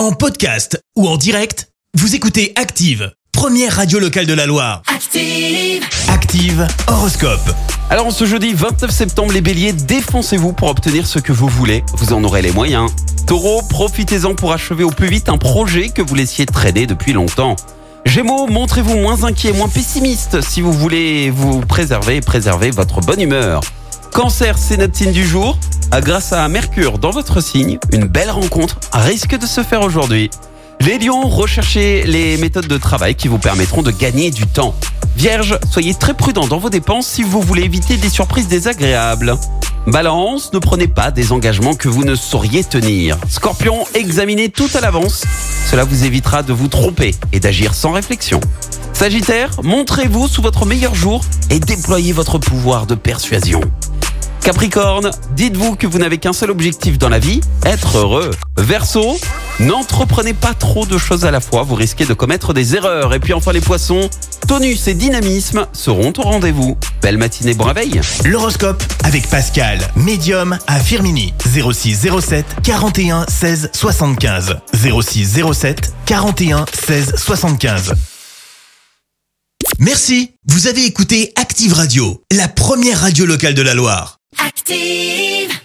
En podcast ou en direct, vous écoutez Active, première radio locale de la Loire. Active. Active Horoscope. Alors en ce jeudi 29 septembre, les béliers, défoncez-vous pour obtenir ce que vous voulez. Vous en aurez les moyens. Taureau, profitez-en pour achever au plus vite un projet que vous laissiez traîner depuis longtemps. Gémeaux, montrez-vous moins inquiet, moins pessimiste si vous voulez vous préserver et préserver votre bonne humeur. Cancer, c'est notre signe du jour. Grâce à Mercure dans votre signe, une belle rencontre risque de se faire aujourd'hui. Les lions, recherchez les méthodes de travail qui vous permettront de gagner du temps. Vierge, soyez très prudent dans vos dépenses si vous voulez éviter des surprises désagréables. Balance, ne prenez pas des engagements que vous ne sauriez tenir. Scorpion, examinez tout à l'avance. Cela vous évitera de vous tromper et d'agir sans réflexion. Sagittaire, montrez-vous sous votre meilleur jour et déployez votre pouvoir de persuasion. Capricorne, dites-vous que vous n'avez qu'un seul objectif dans la vie, être heureux. Verseau, n'entreprenez pas trop de choses à la fois, vous risquez de commettre des erreurs. Et puis enfin les poissons, tonus et dynamisme seront au rendez-vous. Belle matinée, bon réveil L'horoscope avec Pascal, médium à Firmini. 06 07 41 16 75. 06 07 41 16 75. Merci, vous avez écouté Active Radio, la première radio locale de la Loire. Active.